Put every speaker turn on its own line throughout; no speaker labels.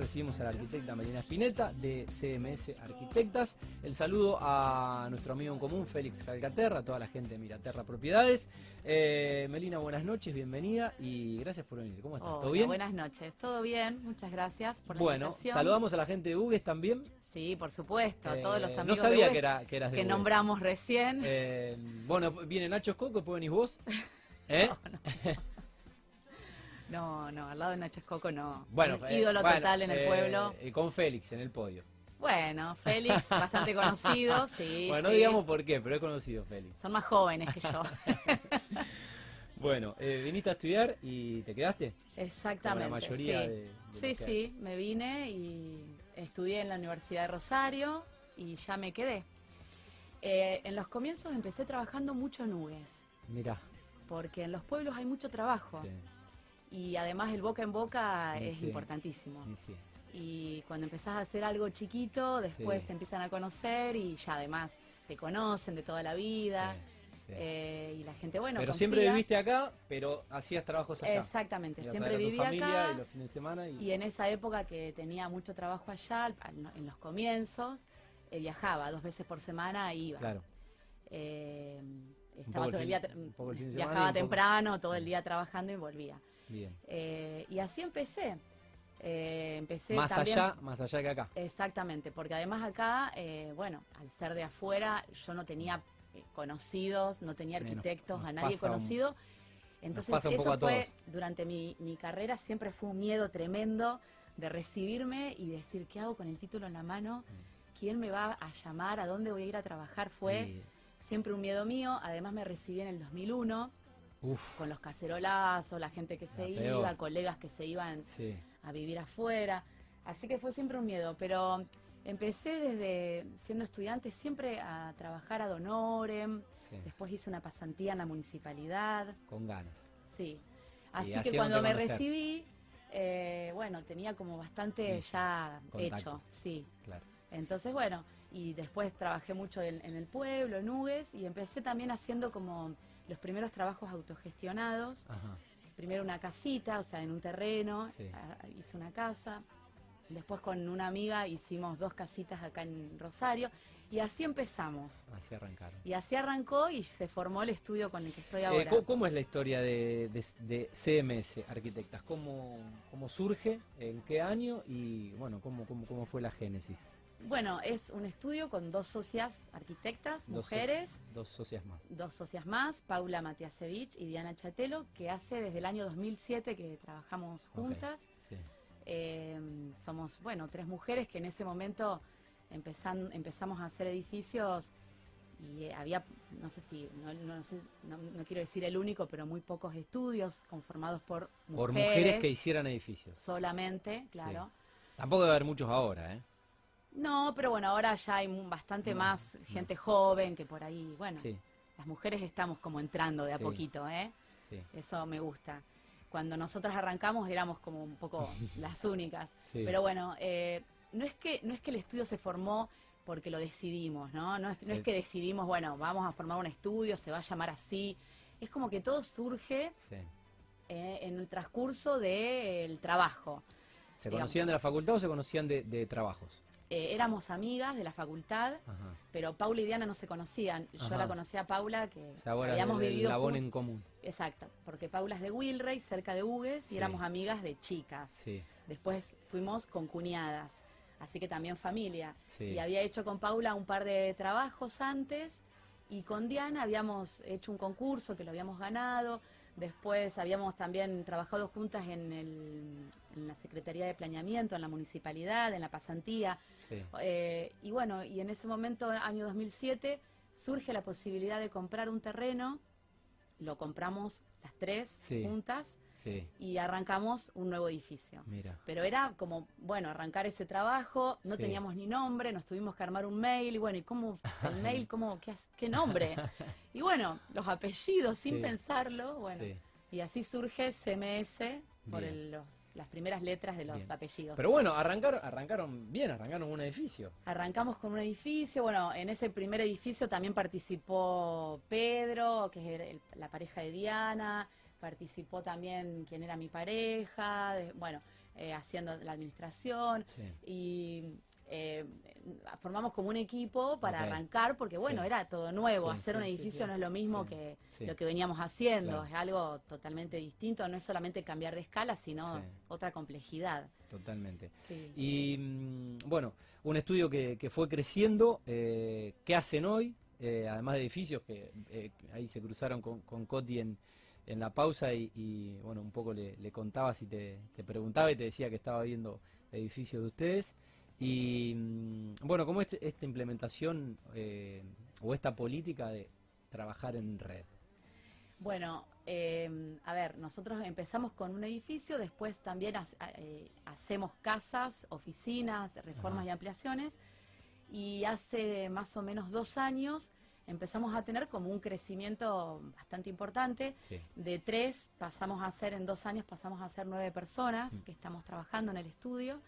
Recibimos a la arquitecta Melina Spinetta de CMS Arquitectas. El saludo a nuestro amigo en común, Félix Calcaterra, a toda la gente de Miraterra Propiedades. Eh, Melina, buenas noches, bienvenida y gracias por venir. ¿Cómo estás? ¿Todo bien?
Buenas noches, todo bien, muchas gracias por la
bueno,
invitación.
saludamos a la gente de Ugues también.
Sí, por supuesto, a
Eh,
todos los amigos
No sabía
de
que, era, que eras de
que nombramos recién.
Eh, bueno, viene Nacho Escoco, después venís vos. ¿Eh?
No, no, al lado de Nacho Escoco no.
Bueno,
Un
eh,
ídolo
bueno,
total en el
eh,
pueblo.
eh, con Félix en el podio.
Bueno, Félix, bastante conocido, sí.
bueno, no digamos por qué, pero es conocido Félix.
Son más jóvenes que yo.
Bueno, eh, viniste a estudiar y te quedaste.
Exactamente.
Como la mayoría
sí.
de- de
sí, sí, me vine y estudié en la Universidad de Rosario y ya me quedé. Eh, en los comienzos empecé trabajando mucho en UGES,
Mirá.
porque en los pueblos hay mucho trabajo.
Sí,
Y además el boca en boca
Sí,
es
sí.
importantísimo.
sí.
Y cuando empezás a hacer algo chiquito, después te empiezan a conocer y ya además te conocen de toda la vida. Eh, y la gente, bueno,
pero
confía.
siempre viviste acá, pero hacías trabajos allá.
Exactamente,
Ibas
siempre
ver a tu
viví
familia
acá.
y los fines de semana y,
Y en esa época que tenía mucho trabajo allá, al- al- en los comienzos, eh, viajaba dos veces por semana e iba.
claro.
Eh, estaba todo el día,
y
viajaba temprano, todo el día trabajando y volvía.
Bien.
Eh, y así empecé. Eh, empecé
Más
también,
allá, más allá que acá.
Exactamente, porque además acá, eh, bueno, al ser de afuera, yo no tenía eh, conocidos, no tenía arquitectos,
nos
a nadie
un-
conocido. Entonces eso fue, durante mi, mi carrera, siempre fue un miedo tremendo de recibirme y decir, ¿qué hago con el título en la mano? ¿Quién me va a llamar? ¿A dónde voy a ir a trabajar? Fue siempre un miedo mío. Además me recibí en el 2001
uf,
con los cacerolazos, la gente que se
La
iba,
peor.
colegas que se iban
sí.
a vivir afuera. Así que fue siempre un miedo, pero empecé desde siendo estudiante siempre a trabajar ad honorem,
Sí.
después hice una pasantía en la municipalidad,
Con ganas.
sí. Así que cuando me recibí, eh, bueno, tenía como bastante
Sí,
ya
contactos.
hecho, sí.
Claro.
Entonces, bueno, y después trabajé mucho en, en el pueblo, en UGES, y empecé también haciendo como los primeros trabajos autogestionados,
Ajá.
primero una casita, o sea, en un terreno,
Sí.
a- hice una casa. Después con una amiga hicimos dos casitas acá en Rosario y así empezamos.
Así arrancaron.
Y así arrancó y se formó el estudio con el que estoy
Eh,
ahora.
¿cómo, cómo es la historia de, de- de CMS Arquitectas? ¿Cómo, ¿Cómo surge? ¿En qué año? Y bueno, ¿cómo, cómo, cómo fue la génesis?
Bueno, es un estudio con dos socias arquitectas, mujeres,
Dos socias más.
dos socias más, Paula Matiasevich y Diana Chatelo, que hace desde el año 2007 que trabajamos juntas.
Sí.
Eh, somos, bueno, tres mujeres que en ese momento empezan, empezamos a hacer edificios y eh, había, no sé si, no, no sé, no- no quiero decir el único, pero muy pocos estudios conformados por mujeres.
Por mujeres que hicieran edificios.
Solamente, claro.
Tampoco debe haber muchos ahora, ¿eh?
No, pero bueno, ahora ya hay bastante
No,
más
no.
gente joven que por ahí, bueno,
Sí,
las mujeres estamos como entrando de a
Sí.
poquito, ¿eh?
sí.
Eso me gusta. Cuando nosotras arrancamos éramos como un poco las únicas. Pero bueno, eh, no, es que, no es que el estudio se formó porque lo decidimos, ¿no? No es, no
Sí.
es que decidimos, bueno, vamos a formar un estudio, se va a llamar así. Es como que todo surge eh, en el transcurso del trabajo.
¿Se
digamos.
conocían de la facultad o se conocían de, de trabajos?
Eh, éramos amigas de la facultad,
Ajá.
pero Paula y Diana no se conocían. Yo
Ajá.
la conocía a Paula, que
O sea, ahora
habíamos
del
vivido jun-
en común.
Exacto, porque Paula es de Wilrey, cerca de Hugues,
Sí.
y éramos amigas de chicas.
Sí,
Después fuimos con cuñadas, así que también familia.
sí.
Y había hecho con Paula un par de trabajos antes y con Diana habíamos hecho un concurso que lo habíamos ganado. Después habíamos también trabajado juntas en, el- en la Secretaría de Planeamiento, en la municipalidad, en la pasantía.
sí.
Eh, y bueno, y en ese momento, año 2007, surge la posibilidad de comprar un terreno. Lo compramos las tres
Sí.
juntas
Sí,
y arrancamos un nuevo edificio.
mira.
Pero era como, bueno, arrancar ese trabajo, no
Sí.
teníamos ni nombre, nos tuvimos que armar un mail, y bueno, ¿y cómo el mail, cómo, qué, qué nombre? Y bueno, los apellidos, sin
Sí.
pensarlo, bueno, y así surge CMS por el- los, las primeras letras de los
Bien.
apellidos.
Pero bueno, arrancaron, arrancaron bien, arrancaron un edificio.
Arrancamos con un edificio, bueno, en ese primer edificio también participó Pedro, que es el- la pareja de Diana, participó también quien era mi pareja, de- bueno, eh, haciendo la administración
Sí.
y eh, formamos como un equipo para arrancar porque bueno,
Sí.
era todo nuevo,
Sí,
hacer un edificio no es lo mismo que lo que veníamos haciendo,
Claro.
es algo totalmente distinto, no es solamente cambiar de escala, sino otra complejidad.
Totalmente.
Sí.
Y mm, bueno, un estudio que, que fue creciendo, eh, ¿qué hacen hoy? Además de edificios, que ahí se cruzaron con, con Coti en, en la pausa y, y, bueno, un poco le, le contabas y te, te preguntaba y te decía que estaba viendo edificios de ustedes. Y mm, bueno, ¿cómo es esta implementación eh, o esta política de trabajar en red?
Bueno, eh, a ver, nosotros empezamos con un edificio, después también ha- eh, hacemos casas, oficinas, reformas
Ajá.
y ampliaciones, y hace más o menos dos años empezamos a tener como un crecimiento bastante importante.
Sí.
De tres pasamos a ser, en dos años pasamos a ser nueve personas
Mm.
que estamos trabajando en el estudio.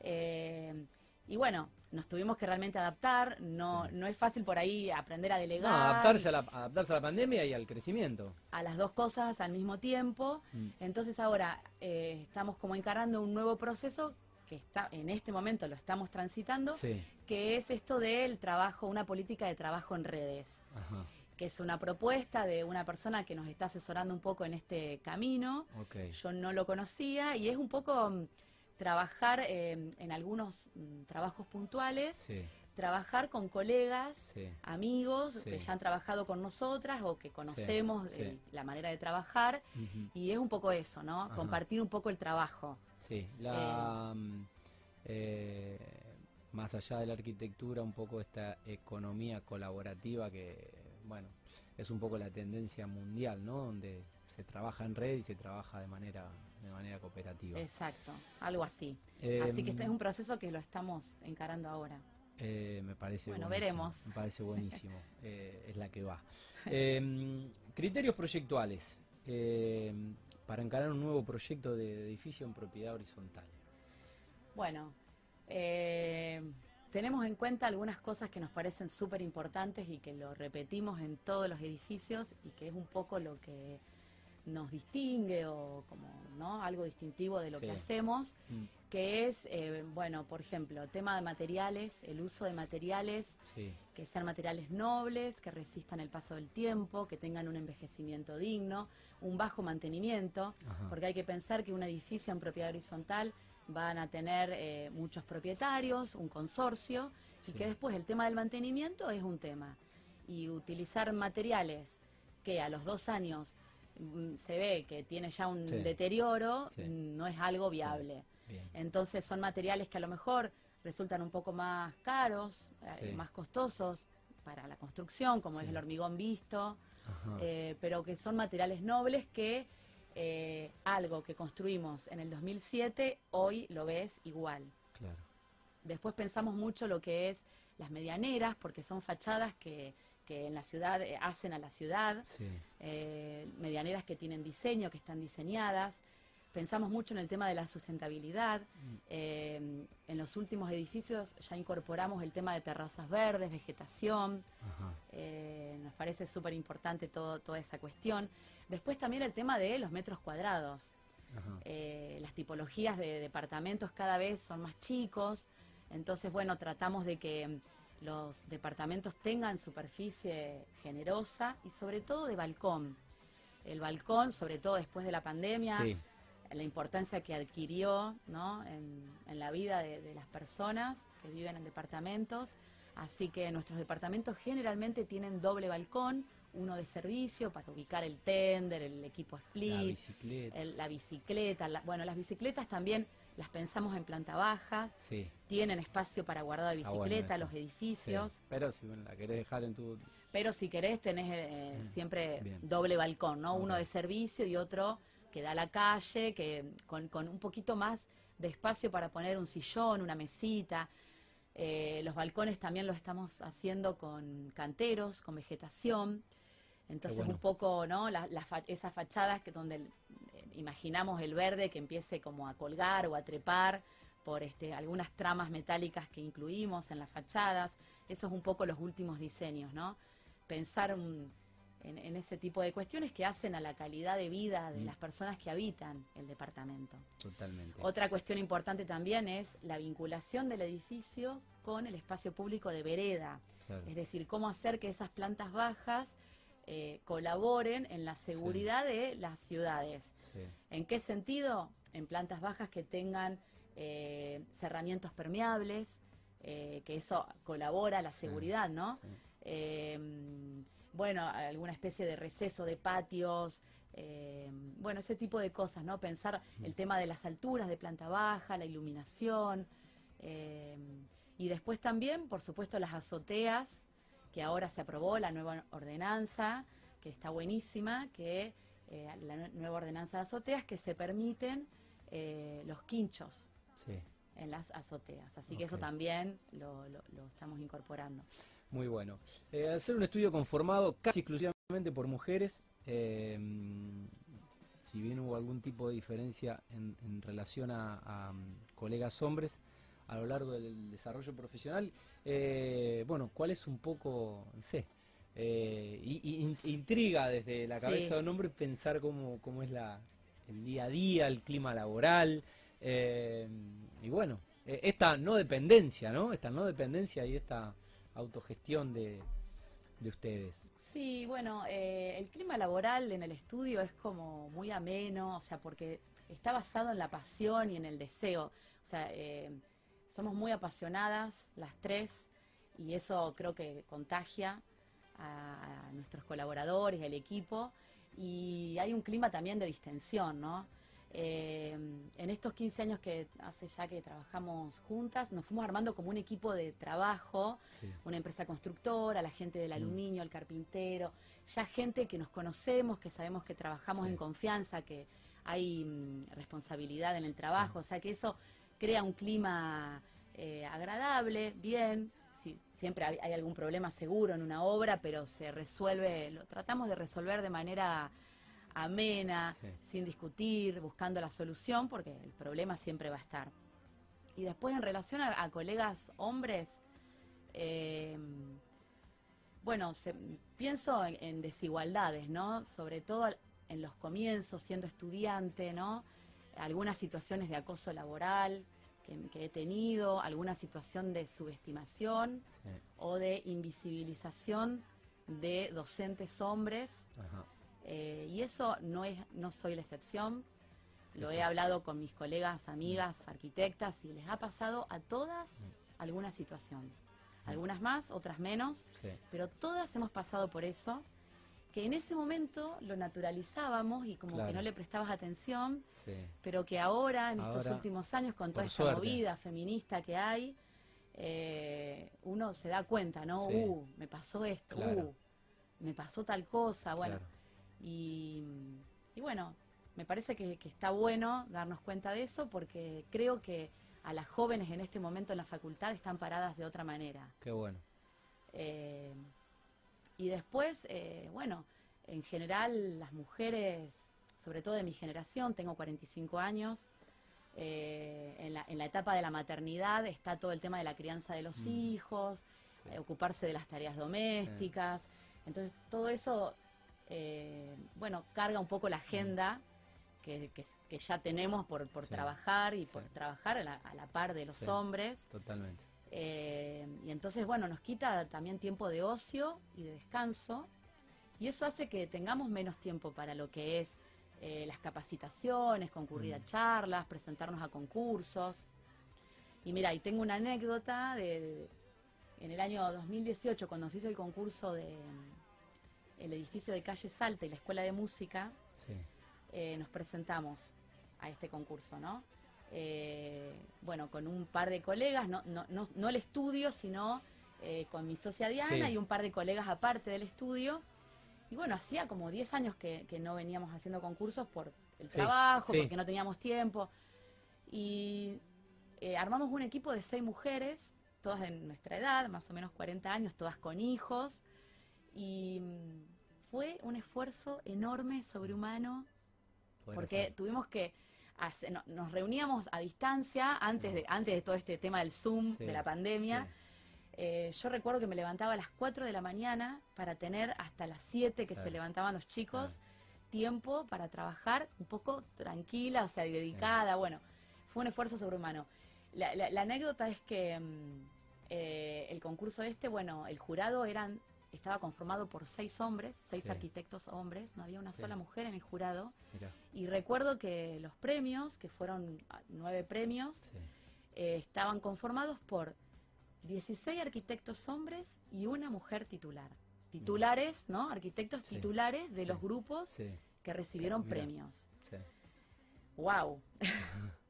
Eh, y bueno, nos tuvimos que realmente adaptar, no, no es fácil por ahí aprender a
No,
delegar.
adaptarse, a la, adaptarse a la pandemia y al crecimiento.
a las dos cosas al mismo tiempo.
Mm.
Entonces ahora eh, estamos como encarando un nuevo proceso que está en este momento lo estamos transitando,
Sí.
que es esto del trabajo, una política de trabajo en redes,
Ajá.
que es una propuesta de una persona que nos está asesorando un poco en este camino. Yo no lo conocía y es un poco mm, trabajar eh, en algunos mm, trabajos puntuales,
Sí.
Trabajar con colegas
Sí.
amigos
Sí.
que ya han trabajado con nosotras o que conocemos
sí.
eh, la manera de trabajar y es un poco eso, ¿no?
Ajá.
Compartir un poco el trabajo.
Sí, la, mm, eh, más allá de la arquitectura, un poco esta economía colaborativa que, bueno, es un poco la tendencia mundial, ¿no? Donde se trabaja en red y se trabaja de manera, de manera cooperativa.
Exacto, algo así.
Em,
así que este es un proceso que lo estamos encarando ahora.
Eh, me parece
Bueno,
buenísimo,
veremos.
Me parece buenísimo. eh, es la que va. Em, criterios proyectuales para encarar un nuevo proyecto de edificio en propiedad horizontal.
Bueno, eh, tenemos en cuenta algunas cosas que nos parecen súper importantes y que lo repetimos en todos los edificios y que es un poco lo que nos distingue o como no algo distintivo de lo
Sí.
que hacemos
Mm,
que es eh, bueno por ejemplo tema de materiales el uso de materiales
sí,
que sean materiales nobles, que resistan el paso del tiempo, que tengan un envejecimiento digno, un bajo mantenimiento,
Ajá.
porque hay que pensar que un edificio en propiedad horizontal van a tener eh, muchos propietarios, un consorcio, y que después el tema del mantenimiento es un tema. Y utilizar materiales que a los dos años mm, se ve que tiene ya un
Sí.
deterioro, mm, no es algo viable.
Bien.
Entonces son materiales que a lo mejor resultan un poco más caros, eh,
Sí.
más costosos para la construcción, como
Sí.
es el hormigón visto, eh, pero que son materiales nobles que eh, algo que construimos en el 2007 hoy lo ves igual.
Claro.
Después pensamos mucho lo que es las medianeras, porque son fachadas que, que en la ciudad eh, hacen a la ciudad,
Sí.
medianeras que tienen diseño, que están diseñadas. Pensamos mucho en el tema de la sustentabilidad.
Mm.
Eh, en los últimos edificios ya incorporamos el tema de terrazas verdes, vegetación. Eh, nos parece súper importante toda esa cuestión. Después también el tema de los metros cuadrados. Eh, las tipologías de departamentos cada vez son más chicos. Entonces, bueno, tratamos de que los departamentos tengan superficie generosa y sobre todo de balcón. El balcón, sobre todo después de la pandemia,
Sí.
La importancia que adquirió ¿no? en, en la vida de, de las personas que viven en departamentos. Así que nuestros departamentos generalmente tienen doble balcón, uno de servicio para ubicar el tender, el equipo
La
split,
bicicleta.
el- la bicicleta. la- bueno, las bicicletas también las pensamos en planta baja,
Sí.
tienen espacio para guardar
Ah, bueno,
bicicleta, los
sí.
edificios.
Pero si la querés dejar en tu.
Pero si querés tenés eh,
Mm,
siempre
bien.
doble balcón, ¿no? Uno de servicio y otro que da a la calle, que con, con un poquito más de espacio para poner un sillón, una mesita. Eh, los balcones también los estamos haciendo con canteros, con vegetación. Entonces
bueno.
un poco, ¿no? La- las fa- esas fachadas que donde eh, imaginamos el verde que empiece como a colgar o a trepar por este, algunas tramas metálicas que incluimos en las fachadas. Eso es un poco los últimos diseños, ¿no? Pensar un- en, ese tipo de cuestiones que hacen a la calidad de vida de
Mm.
las personas que habitan el departamento.
Totalmente.
Otra cuestión importante también es la vinculación del edificio con el espacio público de vereda,
Claro.
es decir, cómo hacer que esas plantas bajas eh, colaboren en la seguridad de las ciudades.
Sí.
¿En qué sentido? En plantas bajas que tengan eh, cerramientos permeables, eh, que eso colabora a la seguridad, ¿no? Eh, bueno, alguna especie de receso de patios, eh, bueno, ese tipo de cosas, ¿no? Pensar el tema de las alturas de planta baja, la iluminación, eh, y después también, por supuesto, las azoteas, que ahora se aprobó la nueva ordenanza, que está buenísima, que eh, la nue- nueva ordenanza de azoteas que se permiten eh, los quinchos
Sí.
en las azoteas. Así que eso también lo, lo- lo estamos incorporando.
Muy bueno. Eh, al ser un estudio conformado casi exclusivamente por mujeres, eh, si bien hubo algún tipo de diferencia en, en relación a, a, mm, colegas hombres a lo largo del desarrollo profesional, eh, bueno, ¿cuál es un poco, no sé, eh, y- y in- intriga desde la
Sí.
cabeza de un hombre pensar cómo, cómo es la, el día a día, el clima laboral, eh, y bueno, eh, esta no dependencia, ¿no? Esta no dependencia y esta autogestión de, de ustedes.
Sí, bueno, eh, el clima laboral en el estudio es como muy ameno, o sea, porque está basado en la pasión y en el deseo. O sea, eh, somos muy apasionadas las tres y eso creo que contagia a, a nuestros colaboradores, al equipo. Y hay un clima también de distensión, ¿no? Eh, en estos 15 años que hace ya que trabajamos juntas, nos fuimos armando como un equipo de trabajo
Sí.
una empresa constructora, la gente del
Mm.
aluminio, el carpintero, ya gente que nos conocemos, que sabemos que trabajamos
Sí.
en confianza, que hay mm, responsabilidad en el trabajo, o sea que eso crea un clima eh, agradable, bien. Sí, siempre hay, hay algún problema seguro en una obra, pero se resuelve, lo tratamos de resolver de manera amena,
Sí.
sin discutir, buscando la solución, porque el problema siempre va a estar. Y después en relación a, a colegas hombres, eh, bueno, se- pienso en, en desigualdades, ¿no? Sobre todo en los comienzos, siendo estudiante, ¿no? Algunas situaciones de acoso laboral que, que he tenido, alguna situación de subestimación
Sí.
o de invisibilización de docentes hombres
Ajá.
Eh, y eso no es, no soy la excepción.
Sí,
Lo
sí.
he hablado con mis colegas, amigas, arquitectas y les ha pasado a todas alguna situación. Algunas más, otras menos, pero todas hemos pasado por eso, que en ese momento lo naturalizábamos y como
Claro.
que no le prestabas atención,
Sí.
pero que ahora, en estos últimos años, con toda esta
suerte.
movida feminista que hay, eh, uno se da cuenta, ¿no?
Sí.
Uh, me pasó esto,
Claro.
uh, me pasó tal cosa, bueno.
Claro.
Y, y bueno, me parece que, que está bueno darnos cuenta de eso porque creo que a las jóvenes en este momento en la facultad están paradas de otra manera.
Qué bueno.
Eh, y después, eh, bueno, en general las mujeres, sobre todo de mi generación, tengo 45 años, eh, en, la, en la etapa de la maternidad está todo el tema de la crianza de los
Mm.
hijos,
Sí.
eh, ocuparse de las tareas domésticas. Entonces, todo eso, eh, bueno, carga un poco la agenda que, que- que ya tenemos por, por
Sí.
trabajar y por trabajar a la, a la par de los
Sí.
hombres.
Totalmente.
Eh, y entonces, bueno, nos quita también tiempo de ocio y de descanso. Y eso hace que tengamos menos tiempo para lo que es eh, las capacitaciones, concurrir
Mm.
a charlas, presentarnos a concursos. Y mira, y tengo una anécdota de, de- en el año 2018, cuando se hizo el concurso de mm, el edificio de calle Salta y la Escuela de Música,
Sí.
eh, nos presentamos a este concurso, ¿no? Eh, bueno, con un par de colegas, no, no, no, no el estudio, sino eh, con mi socia Diana
Sí.
y un par de colegas aparte del estudio. Y bueno, hacía como 10 años que, que no veníamos haciendo concursos por el
Sí,
trabajo, porque no teníamos tiempo. Y armamos un equipo de seis mujeres, todas de nuestra edad, más o menos 40 años, todas con hijos. Y mm, fue un esfuerzo enorme, sobrehumano,
Poder
porque
hacer.
tuvimos que hacer- no- nos reuníamos a distancia antes
Sí.
de antes de todo este tema del Zoom
Sí,
de la pandemia
sí.
Eh, yo recuerdo que me levantaba a las 4 de la mañana para tener hasta las 7 que
Claro.
se levantaban los chicos, tiempo para trabajar un poco tranquila, o sea, dedicada. Bueno, fue un esfuerzo sobrehumano. La, la- la anécdota es que mm, eh, el concurso este, bueno, el jurado eran estaba conformado por seis hombres, seis
Sí.
arquitectos hombres, no había una
Sí.
sola mujer en el jurado.
Mirá,
Y recuerdo que los premios, que fueron ah, nueve premios,
sí.
eh, estaban conformados por 16 arquitectos hombres y una mujer titular. Titulares, ¿no? Arquitectos titulares de los grupos que recibieron premios. ¡Wow!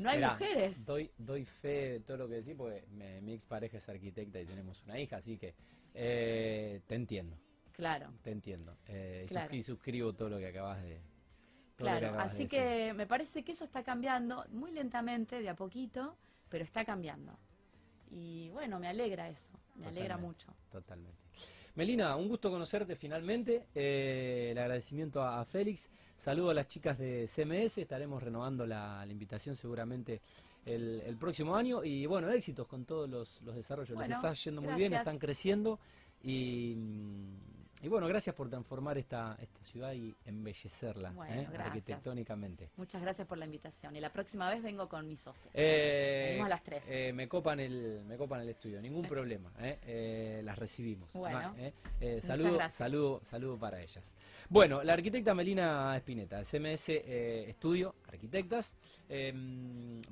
no hay
Mirá,
mujeres.
Doy, doy fe de todo lo que decís porque me- mi expareja es arquitecta y tenemos una hija, así que eh, te entiendo,
Claro,
te entiendo. Eh, y
Claro.
suscri- Y suscribo todo lo que acabas de
claro. Así que me parece que eso está cambiando muy lentamente, de a poquito, pero está cambiando. Y bueno, me alegra eso, me alegra mucho.
Totalmente. Melina, un gusto conocerte finalmente. Eh, el agradecimiento a, a Félix. Saludo a las chicas de CMS. Estaremos renovando la, la invitación seguramente el, el próximo año. Y bueno, éxitos con todos los, los desarrollos. Les
Bueno,
está yendo muy bien, están creciendo. Y, mm, y bueno, gracias por transformar esta, esta ciudad y embellecerla
Bueno,
¿eh? arquitectónicamente.
Muchas gracias por la invitación. Y la próxima vez vengo con mis socios.
Eh,
Venimos a las tres.
eh, me copan el me copan el estudio, ningún problema, ¿eh? Eh, las recibimos.
Bueno.
Ah, saludo, saludo, saludo para ellas. Bueno, la arquitecta Melina Espineta, eh, Estudio Arquitectas,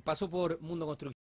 pasó por Mundo Construcción.